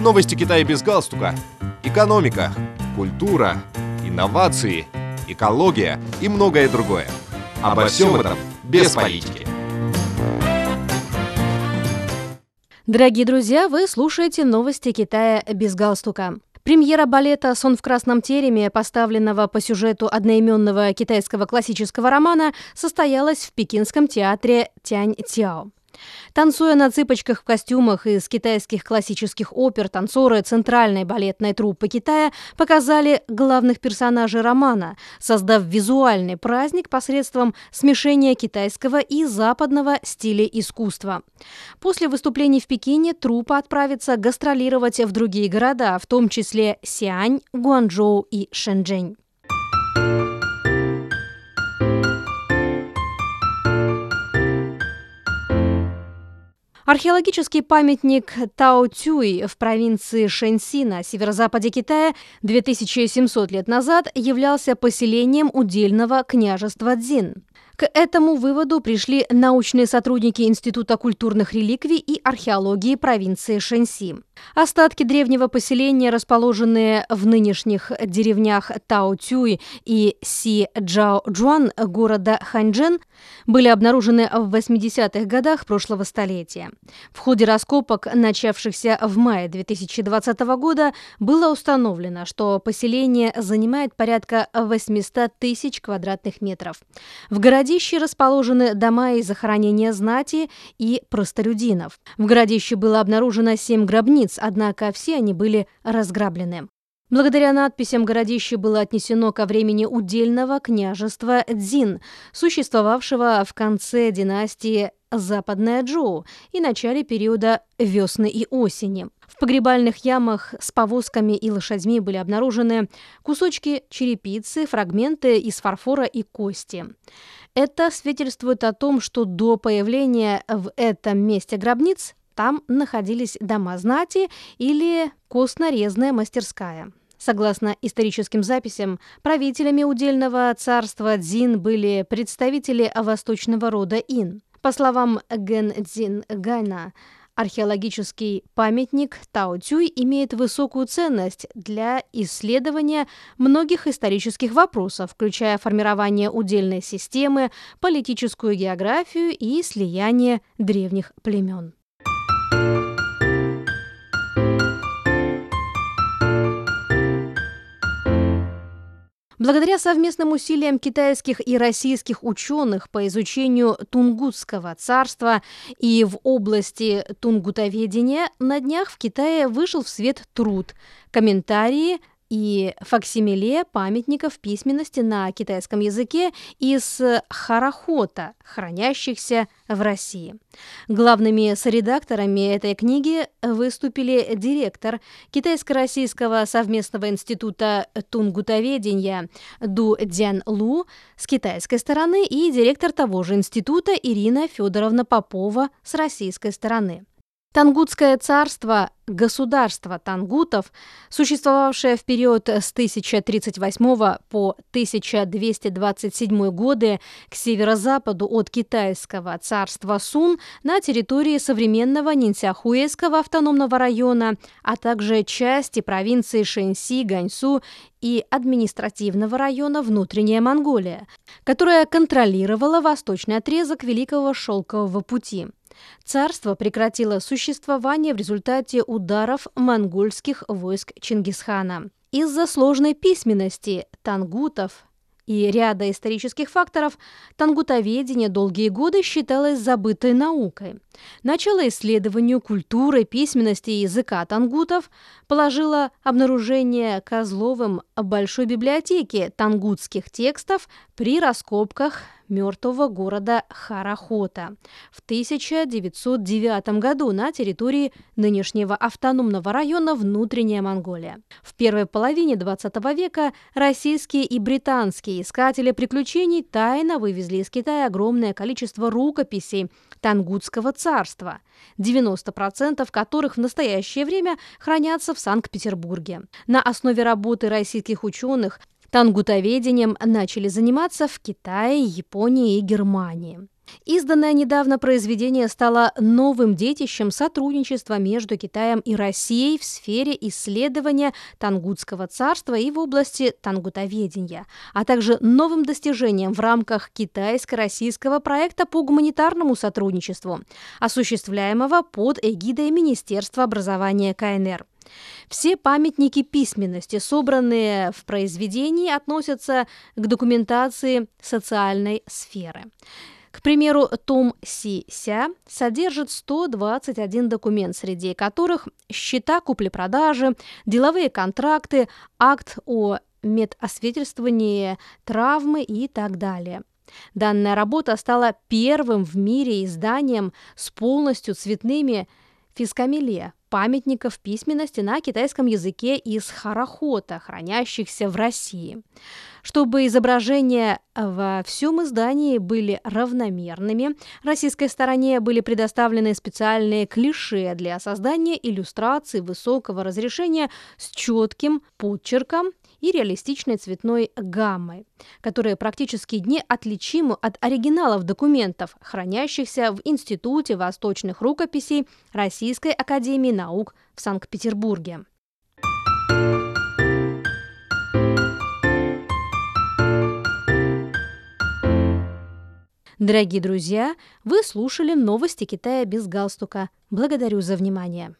Новости Китая без галстука. Экономика, культура, инновации, экология и многое другое. Обо всем этом без политики. Дорогие друзья, вы слушаете новости Китая без галстука. Премьера балета «Сон в красном тереме», поставленного по сюжету одноименного китайского классического романа, состоялась в пекинском театре Тянь-Тяо. Танцуя на цыпочках в костюмах из китайских классических опер, танцоры Центральной балетной труппы Китая показали главных персонажей романа, создав визуальный праздник посредством смешения китайского и западного стиля искусства. После выступлений в Пекине труппа отправится гастролировать в другие города, в том числе Сиань, Гуанчжоу и Шэньчжэнь. Археологический памятник Тао-Тюй в провинции Шэньси на северо-западе Китая 2700 лет назад являлся поселением удельного княжества Цзин. К этому выводу пришли научные сотрудники Института культурных реликвий и археологии провинции Шэньси. Остатки древнего поселения, расположенные в нынешних деревнях Тао-Тюй и Си-Джао-Джуан города Ханьчжэн, были обнаружены в 80-х годах прошлого столетия. В ходе раскопок, начавшихся в мае 2020 года, было установлено, что поселение занимает порядка 800 тысяч квадратных метров. В городище расположены дома и захоронения знати и простолюдинов. В городище было обнаружено 7 гробниц, однако все они были разграблены. Благодаря надписям городище было отнесено ко времени удельного княжества Дзин, существовавшего в конце династии Западная Джоу и начале периода весны и осени. В погребальных ямах с повозками и лошадьми были обнаружены кусочки черепицы, фрагменты из фарфора и кости. Это свидетельствует о том, что до появления в этом месте гробниц там находились дома знати или костнорезная мастерская. Согласно историческим записям, правителями удельного царства Дзин были представители восточного рода Ин. По словам Ген Цзин Гайна, археологический памятник Тао-Цюй имеет высокую ценность для исследования многих исторических вопросов, включая формирование удельной системы, политическую географию и слияние древних племен. Благодаря совместным усилиям китайских и российских ученых по изучению Тунгусского царства и в области тунгутоведения на днях в Китае вышел в свет труд. «Комментарии и факсимиле памятников письменности на китайском языке из Харахота, хранящихся в России. Главными соредакторами этой книги выступили директор Китайско-российского совместного института тунгутоведения Ду Дзян Лу с китайской стороны и директор того же института Ирина Федоровна Попова с российской стороны. Тангутское царство, государство тангутов, существовавшее в период с 1038 по 1227 годы к северо-западу от китайского царства Сун на территории современного Нинцяхуэйского автономного района, а также части провинции Шэньси, Ганьсу и административного района Внутренняя Монголия, которая контролировала восточный отрезок Великого Шелкового пути. Царство прекратило существование в результате ударов монгольских войск Чингисхана. Из-за сложной письменности тангутов и ряда исторических факторов тангутоведение долгие годы считалось забытой наукой. Начало исследованию культуры, письменности и языка тангутов положило обнаружение Козловым большой библиотеки тангутских текстов при раскопках мертвого города Харахота в 1909 году на территории нынешнего автономного района Внутренняя Монголия. В первой половине XX века российские и британские искатели приключений тайно вывезли из Китая огромное количество рукописей Тангутского царства, 90% которых в настоящее время хранятся в Санкт-Петербурге. На основе работы российских ученых Тангутоведением начали заниматься в Китае, Японии и Германии. Изданное недавно произведение стало новым детищем сотрудничества между Китаем и Россией в сфере исследования Тангутского царства и в области тангутоведения, а также новым достижением в рамках китайско-российского проекта по гуманитарному сотрудничеству, осуществляемого под эгидой Министерства образования КНР. Все памятники письменности, собранные в произведении, относятся к документации социальной сферы. К примеру, том Си-Ся содержит 121 документ, среди которых счета купли-продажи, деловые контракты, акт о медосвидетельствовании травмы и так далее. Данная работа стала первым в мире изданием с полностью цветными фискамеле памятников письменности на китайском языке из харахота, хранящихся в России. Чтобы изображения во всем издании были равномерными, российской стороне были предоставлены специальные клише для создания иллюстраций высокого разрешения с четким подчерком и реалистичной цветной гаммой, которые практически не отличимы от оригиналов документов, хранящихся в Институте восточных рукописей Российской академии наук в Санкт-Петербурге. Дорогие друзья, вы слушали новости Китая без галстука. Благодарю за внимание.